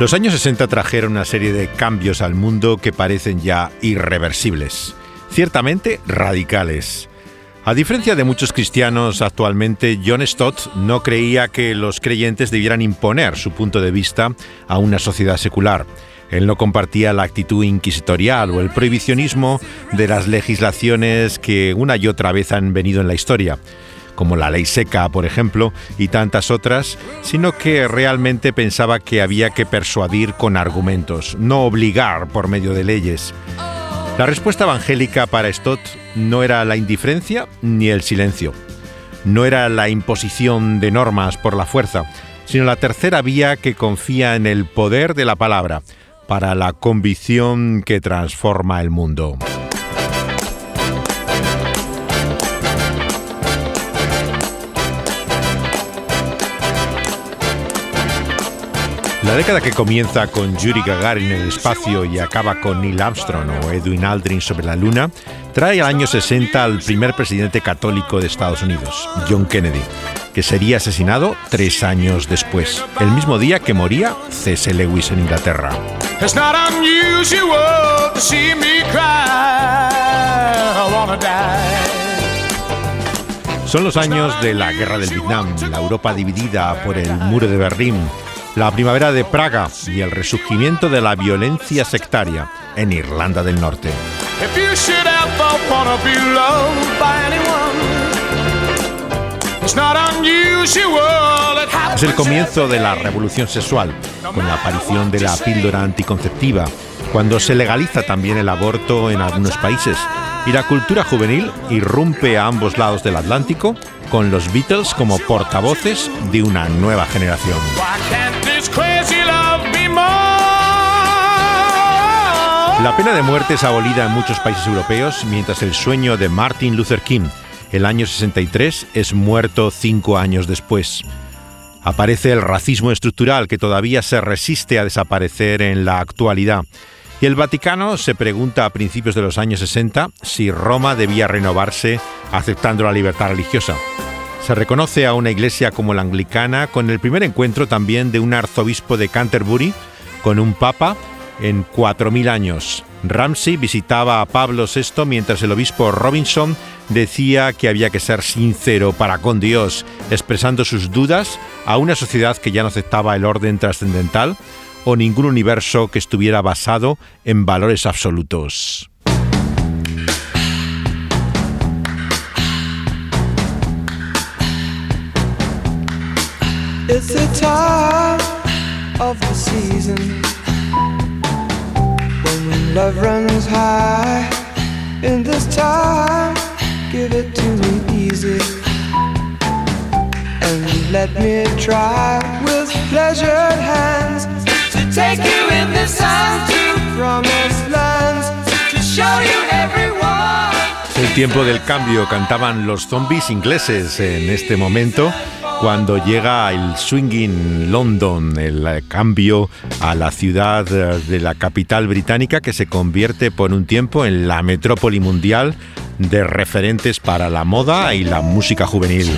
Los años 60 trajeron una serie de cambios al mundo que parecen ya irreversibles, ciertamente radicales. A diferencia de muchos cristianos actualmente, John Stott no creía que los creyentes debieran imponer su punto de vista a una sociedad secular. Él no compartía la actitud inquisitorial o el prohibicionismo de las legislaciones que una y otra vez han venido en la historia como la ley seca, por ejemplo, y tantas otras, sino que realmente pensaba que había que persuadir con argumentos, no obligar por medio de leyes. La respuesta evangélica para Stott no era la indiferencia ni el silencio. No era la imposición de normas por la fuerza, sino la tercera vía que confía en el poder de la palabra para la convicción que transforma el mundo. La década que comienza con Yuri Gagarin en el espacio y acaba con Neil Armstrong o Edwin Aldrin sobre la Luna, trae al año 60 al primer presidente católico de Estados Unidos, John Kennedy, que sería asesinado tres años después, el mismo día que moría C.S. Lewis en Inglaterra. Son los años de la guerra del Vietnam, la Europa dividida por el muro de Berlín, la primavera de Praga y el resurgimiento de la violencia sectaria en Irlanda del Norte. Es el comienzo de la revolución sexual, con la aparición de la píldora anticonceptiva, cuando se legaliza también el aborto en algunos países, y la cultura juvenil irrumpe a ambos lados del Atlántico con los Beatles como portavoces de una nueva generación. La pena de muerte es abolida en muchos países europeos, mientras el sueño de Martin Luther King, el año 63, es muerto cinco años después. Aparece el racismo estructural que todavía se resiste a desaparecer en la actualidad. Y el Vaticano se pregunta a principios de los años 60 si Roma debía renovarse aceptando la libertad religiosa. Se reconoce a una iglesia como la anglicana con el primer encuentro también de un arzobispo de Canterbury con un papa en 4.000 años. Ramsey visitaba a Pablo VI mientras el obispo Robinson decía que había que ser sincero para con Dios, expresando sus dudas a una sociedad que ya no aceptaba el orden trascendental o ningún universo que estuviera basado en valores absolutos. It's the time of the season when love runs high. In this time, give it to me easy and let me try with pleasured hands take you in the sun to promised lands to show you everyone. El tiempo del cambio cantaban los zombies ingleses en este momento cuando llega el swinging London, el cambio a la ciudad de la capital británica que se convierte por un tiempo en la metrópoli mundial de referentes para la moda y la música juvenil.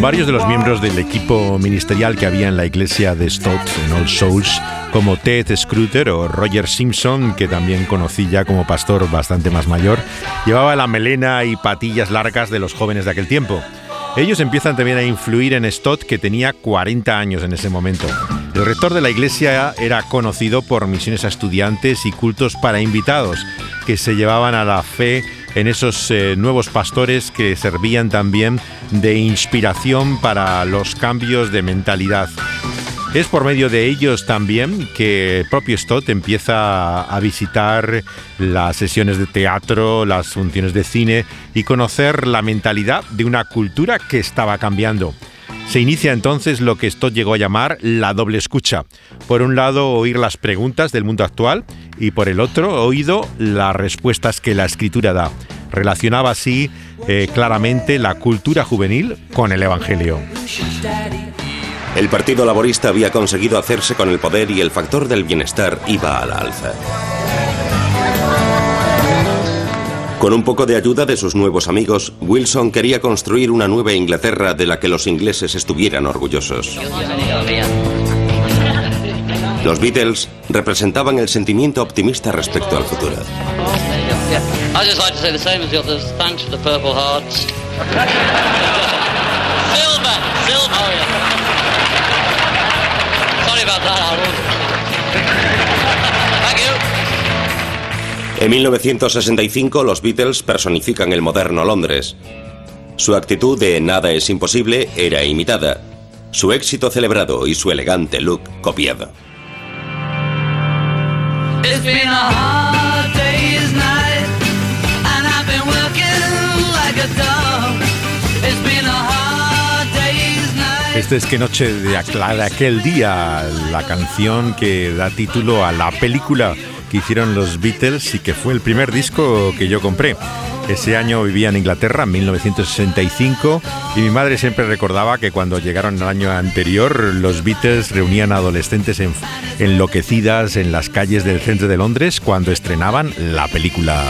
Varios de los miembros del equipo ministerial que había en la iglesia de Stott en All Souls, como Ted Scruter o Roger Simpson, que también conocí ya como pastor bastante más mayor, llevaba la melena y patillas largas de los jóvenes de aquel tiempo. Ellos empiezan también a influir en Stott, que tenía 40 años en ese momento. El rector de la iglesia era conocido por misiones a estudiantes y cultos para invitados, que se llevaban a la fe en esos eh, nuevos pastores que servían también de inspiración para los cambios de mentalidad. Es por medio de ellos también que el propio Stott empieza a visitar las sesiones de teatro, las funciones de cine y conocer la mentalidad de una cultura que estaba cambiando. Se inicia entonces lo que Stott llegó a llamar la doble escucha. Por un lado, oír las preguntas del mundo actual y por el otro, oído las respuestas que la escritura da. Relacionaba así eh, claramente la cultura juvenil con el Evangelio. El Partido Laborista había conseguido hacerse con el poder y el factor del bienestar iba a la alza. Con un poco de ayuda de sus nuevos amigos, Wilson quería construir una nueva Inglaterra de la que los ingleses estuvieran orgullosos. Los Beatles representaban el sentimiento optimista respecto al futuro. En 1965 los Beatles personifican el moderno Londres. Su actitud de nada es imposible era imitada, su éxito celebrado y su elegante look copiado. Este es que noche de, de aquel día, la canción que da título a la película que hicieron los Beatles y que fue el primer disco que yo compré. Ese año vivía en Inglaterra, en 1965, y mi madre siempre recordaba que cuando llegaron el año anterior, los Beatles reunían a adolescentes enloquecidas en las calles del centro de Londres cuando estrenaban la película.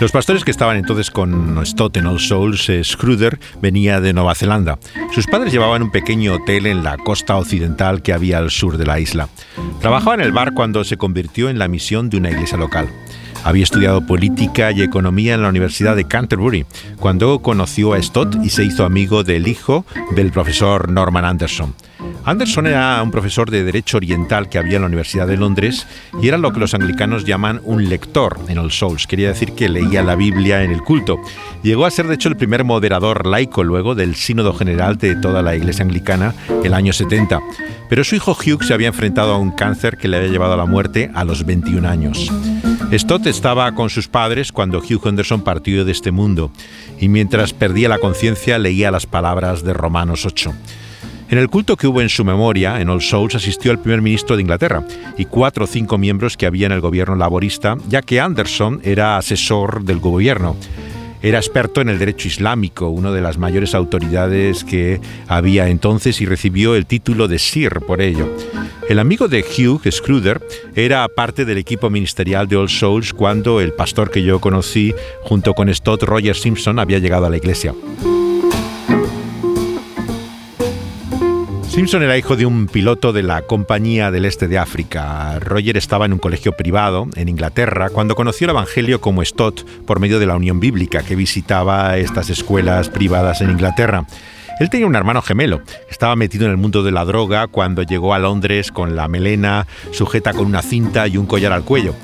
Los pastores que estaban entonces con Stott en All Souls, eh, venía de Nueva Zelanda. Sus padres llevaban un pequeño hotel en la costa occidental que había al sur de la isla. Trabajaba en el bar cuando se convirtió en la misión de una iglesia local. Había estudiado política y economía en la Universidad de Canterbury, cuando conoció a Stott y se hizo amigo del hijo del profesor Norman Anderson. Anderson era un profesor de Derecho Oriental que había en la Universidad de Londres y era lo que los anglicanos llaman un lector en All Souls. Quería decir que leía la Biblia en el culto. Llegó a ser, de hecho, el primer moderador laico luego del Sínodo General de toda la Iglesia Anglicana el año 70. Pero su hijo Hugh se había enfrentado a un cáncer que le había llevado a la muerte a los 21 años. Stott estaba con sus padres cuando Hugh Henderson partió de este mundo y mientras perdía la conciencia leía las palabras de Romanos 8. En el culto que hubo en su memoria, en All Souls, asistió el primer ministro de Inglaterra y cuatro o cinco miembros que había en el gobierno laborista, ya que Anderson era asesor del gobierno. Era experto en el derecho islámico, una de las mayores autoridades que había entonces y recibió el título de Sir por ello. El amigo de Hugh, Scruder, era parte del equipo ministerial de All Souls cuando el pastor que yo conocí, junto con Stott Roger Simpson, había llegado a la iglesia. Simpson era hijo de un piloto de la Compañía del Este de África. Roger estaba en un colegio privado en Inglaterra cuando conoció el Evangelio como Stott por medio de la Unión Bíblica que visitaba estas escuelas privadas en Inglaterra. Él tenía un hermano gemelo, estaba metido en el mundo de la droga cuando llegó a Londres con la melena sujeta con una cinta y un collar al cuello.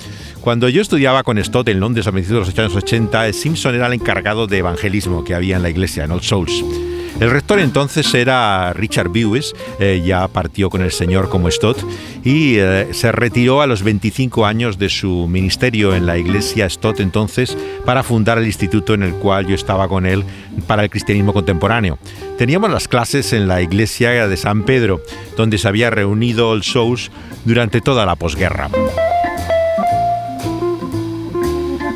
Cuando yo estudiaba con Stott en Londres a principios de los años 80, Simpson era el encargado de evangelismo que había en la iglesia, en Old Souls. El rector entonces era Richard Bewes, eh, ya partió con el Señor como Stott y eh, se retiró a los 25 años de su ministerio en la iglesia Stott entonces para fundar el instituto en el cual yo estaba con él para el cristianismo contemporáneo. Teníamos las clases en la iglesia de San Pedro, donde se había reunido el Souls durante toda la posguerra.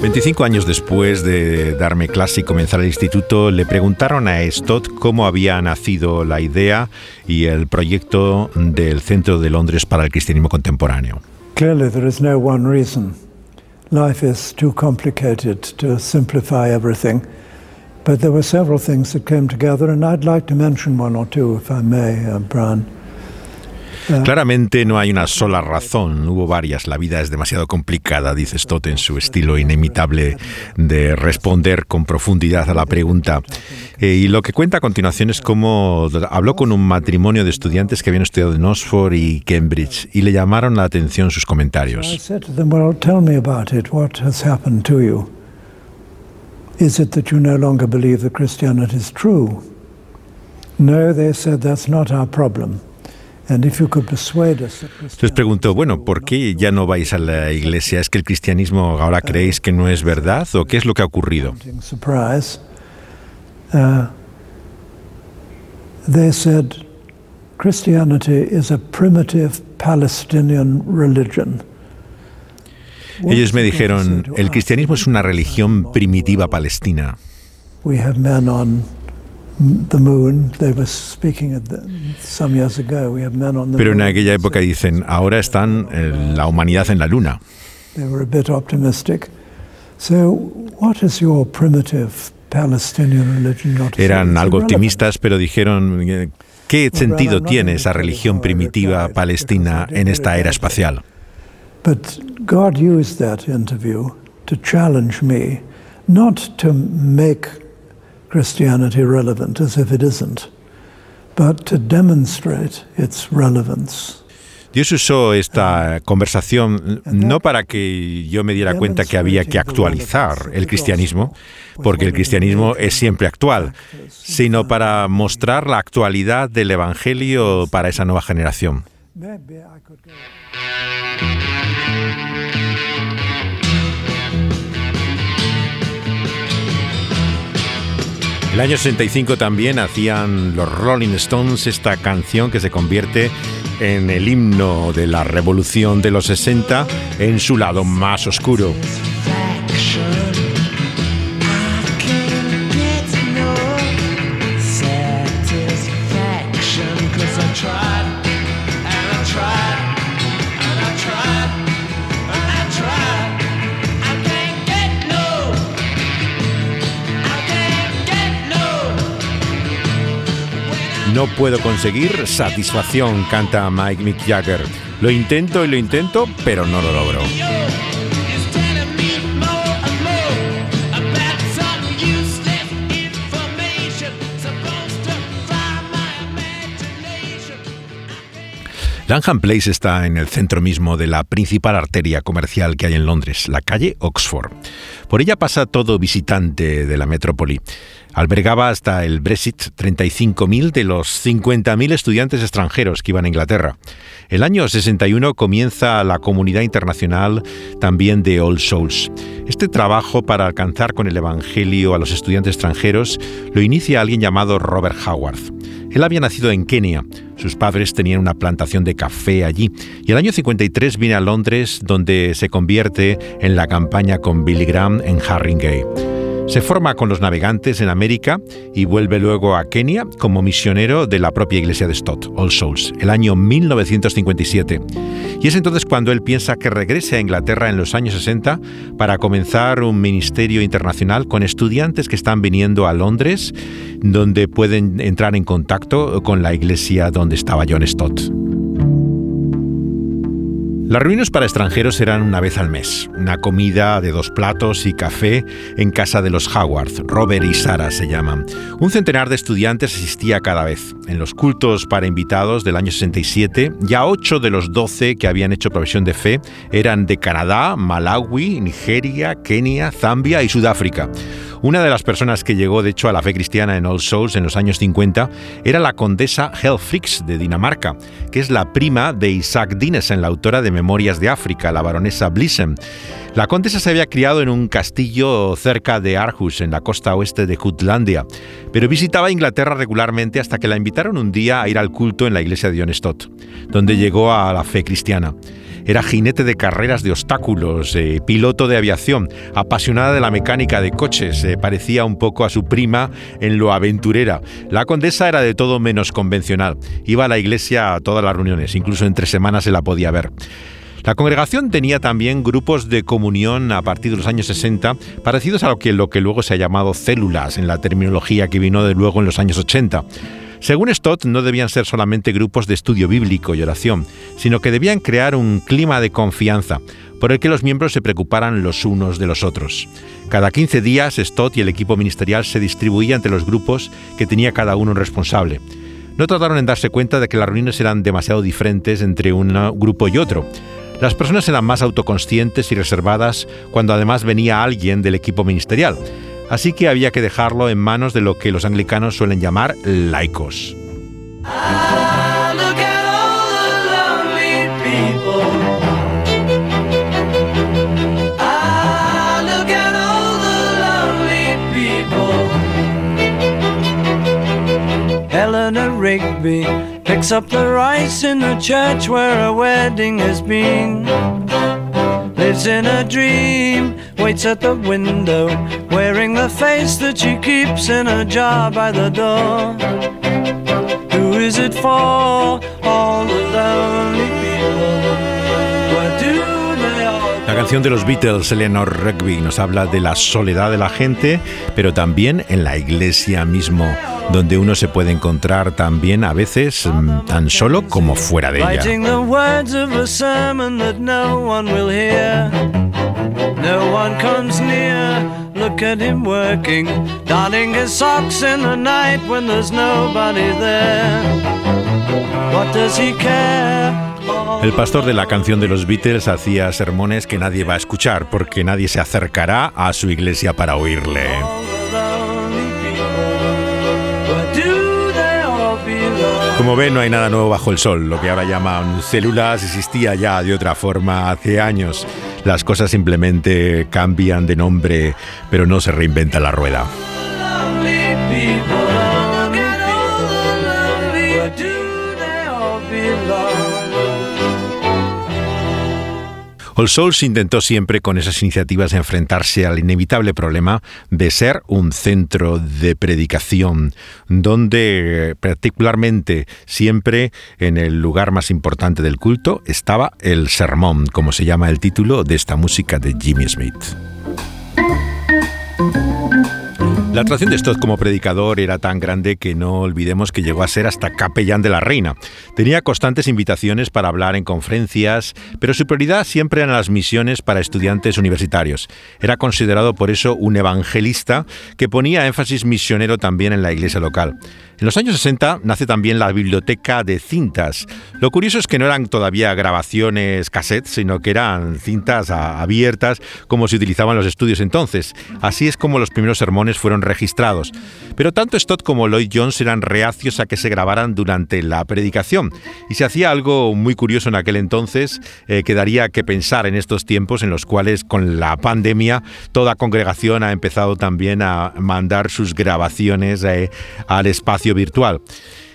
25 años después de darme clase y comenzar el instituto, le preguntaron a Stott cómo había nacido la idea y el proyecto del Centro de Londres para el Cristianismo Contemporáneo. Clearly there is no one reason. Life is too complicated to simplify everything. But there were several things that came together and I'd like to mention one or two if I may, uh, Brian. Claramente no hay una sola razón, hubo varias. La vida es demasiado complicada, dice Stott en su estilo inimitable de responder con profundidad a la pregunta. Eh, y lo que cuenta a continuación es cómo habló con un matrimonio de estudiantes que habían estudiado en Oxford y Cambridge y le llamaron la atención sus comentarios. Is it that you no longer believe that Christianity is true? No, they said that's not our problem. Les preguntó, bueno, ¿por qué ya no vais a la iglesia? ¿Es que el cristianismo ahora creéis que no es verdad o qué es lo que ha ocurrido? Uh, they said Christianity is a primitive Palestinian religion. Ellos me dijeron, el cristianismo es una religión primitiva palestina. We have men on Pero en aquella época dicen, ahora están eh, la humanidad en la luna. Eran algo optimistas, pero dijeron, ¿qué sentido tiene esa religión primitiva palestina en esta era espacial? But Christianity relevant as if it isn't, but to demonstrate its relevance. Dios usó esta conversación no para que yo me diera cuenta que había que actualizar el cristianismo, porque el cristianismo es siempre actual, sino para mostrar la actualidad del Evangelio para esa nueva generación. El año 65 también hacían los Rolling Stones esta canción que se convierte en el himno de la revolución de los 60 en su lado más oscuro. No puedo conseguir satisfacción, canta Mike Mick Jagger. Lo intento y lo intento, pero no lo logro. Langham Place está en el centro mismo de la principal arteria comercial que hay en Londres, la calle Oxford. Por ella pasa todo visitante de la metrópoli. Albergaba hasta el Brexit 35.000 de los 50.000 estudiantes extranjeros que iban a Inglaterra. El año 61 comienza la comunidad internacional también de All Souls. Este trabajo para alcanzar con el Evangelio a los estudiantes extranjeros lo inicia alguien llamado Robert Howard. Él había nacido en Kenia, sus padres tenían una plantación de café allí y el año 53 viene a Londres donde se convierte en la campaña con Billy Graham en Harringay. Se forma con los navegantes en América y vuelve luego a Kenia como misionero de la propia iglesia de Stott, All Souls, el año 1957. Y es entonces cuando él piensa que regrese a Inglaterra en los años 60 para comenzar un ministerio internacional con estudiantes que están viniendo a Londres, donde pueden entrar en contacto con la iglesia donde estaba John Stott. Las reuniones para extranjeros eran una vez al mes, una comida de dos platos y café en casa de los Howard, Robert y Sara se llaman. Un centenar de estudiantes asistía cada vez. En los cultos para invitados del año 67, ya ocho de los doce que habían hecho profesión de fe eran de Canadá, Malawi, Nigeria, Kenia, Zambia y Sudáfrica. Una de las personas que llegó, de hecho, a la fe cristiana en All Souls en los años 50 era la condesa Helfrix de Dinamarca, que es la prima de Isaac Dinesen, la autora de Memorias de África, la baronesa Blissen. La condesa se había criado en un castillo cerca de Aarhus, en la costa oeste de Jutlandia, pero visitaba Inglaterra regularmente hasta que la invitaron un día a ir al culto en la iglesia de John Stott, donde llegó a la fe cristiana. Era jinete de carreras de obstáculos, eh, piloto de aviación, apasionada de la mecánica de coches, eh, parecía un poco a su prima en lo aventurera. La condesa era de todo menos convencional. Iba a la iglesia a todas las reuniones, incluso entre semanas se la podía ver. La congregación tenía también grupos de comunión a partir de los años 60, parecidos a lo que, lo que luego se ha llamado células en la terminología que vino de luego en los años 80. Según Stott, no debían ser solamente grupos de estudio bíblico y oración, sino que debían crear un clima de confianza por el que los miembros se preocuparan los unos de los otros. Cada 15 días, Stott y el equipo ministerial se distribuían entre los grupos que tenía cada uno un responsable. No trataron en darse cuenta de que las reuniones eran demasiado diferentes entre un grupo y otro. Las personas eran más autoconscientes y reservadas cuando además venía alguien del equipo ministerial así que había que dejarlo en manos de lo que los anglicanos suelen llamar laicos. Eleanor Rigby picks up the rice in the church where a wedding has been. Lives in a dream, waits at the window, wearing the face that she keeps in a jar by the door. Who is it for? All the lonely La canción de los Beatles, Eleanor Rugby, nos habla de la soledad de la gente, pero también en la iglesia mismo donde uno se puede encontrar también a veces mm, tan solo como fuera de ella. No one comes near, look at him working, darning his socks in the night when there's nobody there. What does he care? El pastor de la canción de los Beatles hacía sermones que nadie va a escuchar porque nadie se acercará a su iglesia para oírle. Como ven, no hay nada nuevo bajo el sol. Lo que ahora llaman células existía ya de otra forma hace años. Las cosas simplemente cambian de nombre, pero no se reinventa la rueda. All Souls intentó siempre con esas iniciativas enfrentarse al inevitable problema de ser un centro de predicación, donde particularmente siempre en el lugar más importante del culto estaba el sermón, como se llama el título de esta música de Jimmy Smith. La atracción de Stott como predicador era tan grande que no olvidemos que llegó a ser hasta capellán de la reina. Tenía constantes invitaciones para hablar en conferencias, pero su prioridad siempre eran las misiones para estudiantes universitarios. Era considerado por eso un evangelista que ponía énfasis misionero también en la iglesia local. En los años 60 nace también la biblioteca de cintas. Lo curioso es que no eran todavía grabaciones cassette, sino que eran cintas abiertas como se utilizaban los estudios entonces. Así es como los primeros sermones fueron registrados. Pero tanto Stott como Lloyd Jones eran reacios a que se grabaran durante la predicación. Y se hacía algo muy curioso en aquel entonces eh, que daría que pensar en estos tiempos en los cuales con la pandemia toda congregación ha empezado también a mandar sus grabaciones eh, al espacio virtual.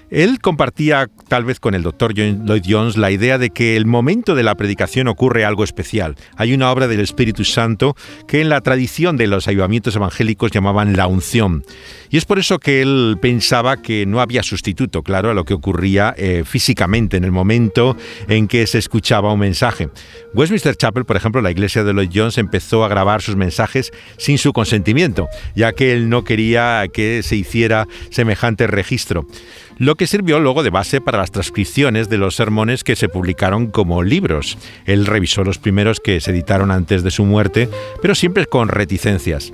Él compartía tal vez con el doctor Lloyd Jones la idea de que el momento de la predicación ocurre algo especial. Hay una obra del Espíritu Santo que en la tradición de los ayudamientos evangélicos llamaban la unción. Y es por eso que él pensaba que no había sustituto, claro, a lo que ocurría eh, físicamente en el momento en que se escuchaba un mensaje. Westminster Chapel, por ejemplo, la iglesia de Lloyd Jones empezó a grabar sus mensajes sin su consentimiento, ya que él no quería que se hiciera semejante registro lo que sirvió luego de base para las transcripciones de los sermones que se publicaron como libros. Él revisó los primeros que se editaron antes de su muerte, pero siempre con reticencias.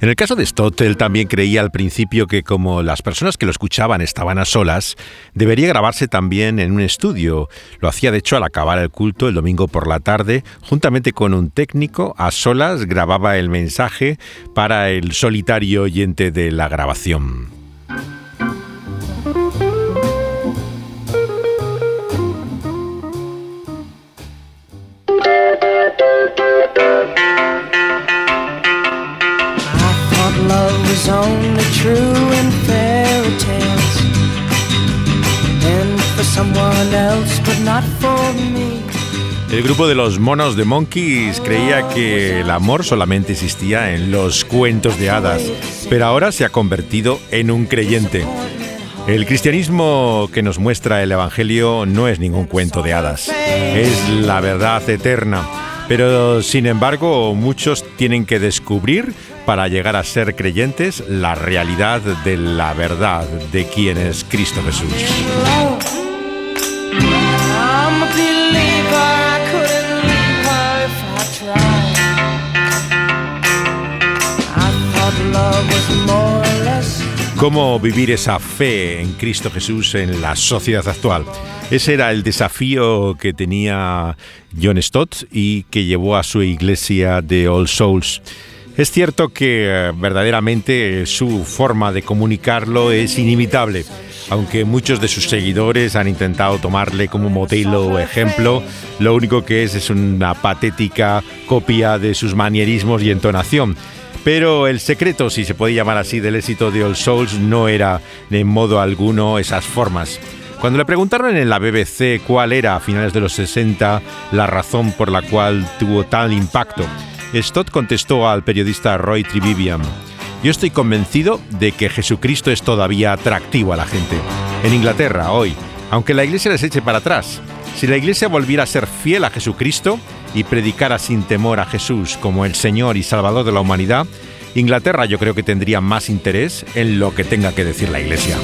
En el caso de Stott, él también creía al principio que como las personas que lo escuchaban estaban a solas, debería grabarse también en un estudio. Lo hacía de hecho al acabar el culto el domingo por la tarde, juntamente con un técnico, a solas grababa el mensaje para el solitario oyente de la grabación. El grupo de los monos de Monkeys creía que el amor solamente existía en los cuentos de hadas, pero ahora se ha convertido en un creyente. El cristianismo que nos muestra el Evangelio no es ningún cuento de hadas, es la verdad eterna. Pero sin embargo, muchos tienen que descubrir para llegar a ser creyentes la realidad de la verdad de quién es Cristo Jesús. ¿Cómo vivir esa fe en Cristo Jesús en la sociedad actual? Ese era el desafío que tenía John Stott y que llevó a su iglesia de All Souls. Es cierto que eh, verdaderamente su forma de comunicarlo es inimitable, aunque muchos de sus seguidores han intentado tomarle como modelo o ejemplo, lo único que es es una patética copia de sus manierismos y entonación. Pero el secreto, si se puede llamar así, del éxito de All Souls no era de modo alguno esas formas. Cuando le preguntaron en la BBC cuál era a finales de los 60 la razón por la cual tuvo tal impacto, Stott contestó al periodista Roy Trivivian, yo estoy convencido de que Jesucristo es todavía atractivo a la gente. En Inglaterra, hoy, aunque la iglesia les eche para atrás, si la iglesia volviera a ser fiel a Jesucristo y predicara sin temor a Jesús como el Señor y Salvador de la humanidad, Inglaterra yo creo que tendría más interés en lo que tenga que decir la iglesia.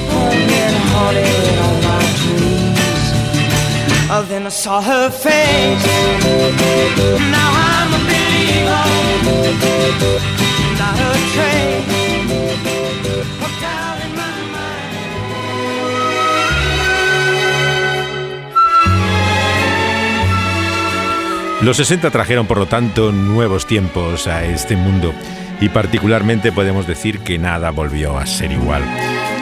Los 60 trajeron, por lo tanto, nuevos tiempos a este mundo. Y particularmente podemos decir que nada volvió a ser igual.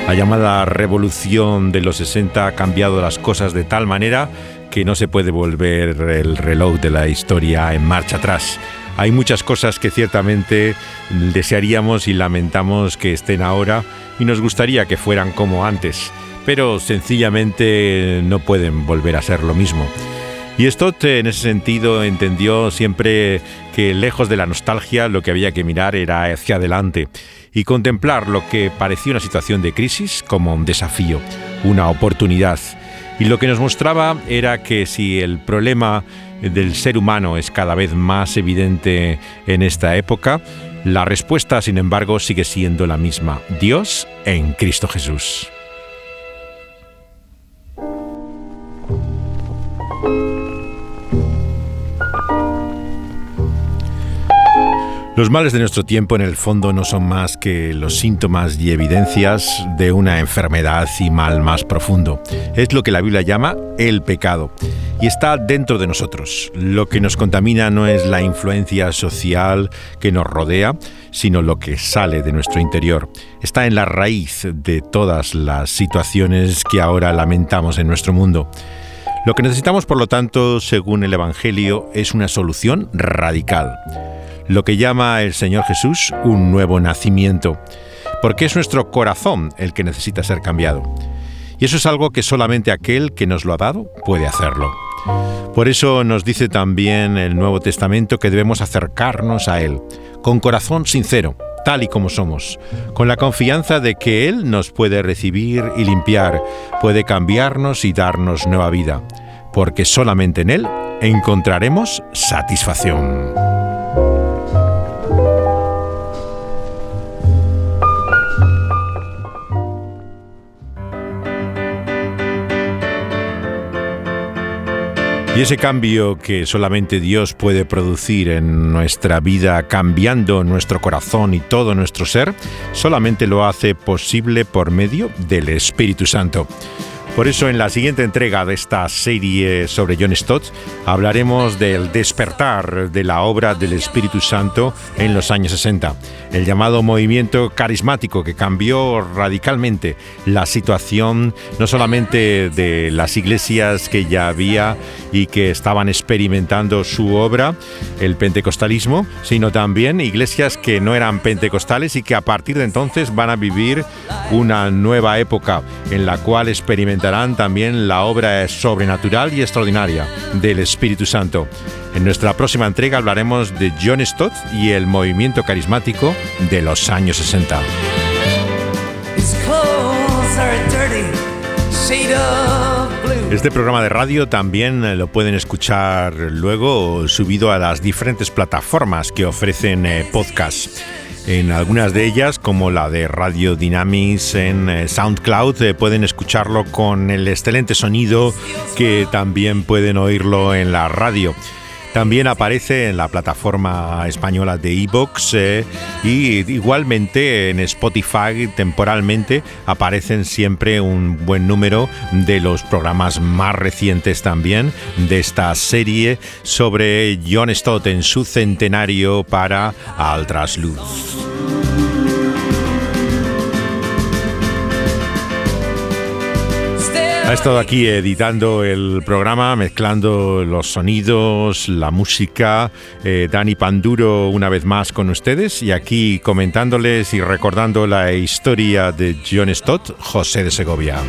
La llamada revolución de los 60 ha cambiado las cosas de tal manera que no se puede volver el reloj de la historia en marcha atrás. Hay muchas cosas que ciertamente desearíamos y lamentamos que estén ahora y nos gustaría que fueran como antes, pero sencillamente no pueden volver a ser lo mismo. Y Stott en ese sentido entendió siempre que lejos de la nostalgia lo que había que mirar era hacia adelante y contemplar lo que parecía una situación de crisis como un desafío, una oportunidad. Y lo que nos mostraba era que si el problema del ser humano es cada vez más evidente en esta época, la respuesta, sin embargo, sigue siendo la misma, Dios en Cristo Jesús. Los males de nuestro tiempo en el fondo no son más que los síntomas y evidencias de una enfermedad y mal más profundo. Es lo que la Biblia llama el pecado y está dentro de nosotros. Lo que nos contamina no es la influencia social que nos rodea, sino lo que sale de nuestro interior. Está en la raíz de todas las situaciones que ahora lamentamos en nuestro mundo. Lo que necesitamos, por lo tanto, según el Evangelio, es una solución radical lo que llama el Señor Jesús un nuevo nacimiento, porque es nuestro corazón el que necesita ser cambiado. Y eso es algo que solamente aquel que nos lo ha dado puede hacerlo. Por eso nos dice también el Nuevo Testamento que debemos acercarnos a Él, con corazón sincero, tal y como somos, con la confianza de que Él nos puede recibir y limpiar, puede cambiarnos y darnos nueva vida, porque solamente en Él encontraremos satisfacción. Y ese cambio que solamente Dios puede producir en nuestra vida, cambiando nuestro corazón y todo nuestro ser, solamente lo hace posible por medio del Espíritu Santo. Por eso en la siguiente entrega de esta serie sobre John Stott hablaremos del despertar de la obra del Espíritu Santo en los años 60, el llamado movimiento carismático que cambió radicalmente la situación no solamente de las iglesias que ya había y que estaban experimentando su obra, el pentecostalismo, sino también iglesias que no eran pentecostales y que a partir de entonces van a vivir una nueva época en la cual experimentarán también la obra sobrenatural y extraordinaria del Espíritu Santo. En nuestra próxima entrega hablaremos de John Stott y el movimiento carismático de los años 60. Este programa de radio también lo pueden escuchar luego subido a las diferentes plataformas que ofrecen eh, podcasts. En algunas de ellas, como la de Radio Dynamics en eh, SoundCloud, eh, pueden escucharlo con el excelente sonido que también pueden oírlo en la radio. También aparece en la plataforma española de Evox eh, y igualmente en Spotify temporalmente aparecen siempre un buen número de los programas más recientes también de esta serie sobre John Stott en su centenario para Altrasluz. Ha estado aquí editando el programa, mezclando los sonidos, la música. Eh, Dani Panduro una vez más con ustedes y aquí comentándoles y recordando la historia de John Stott, José de Segovia.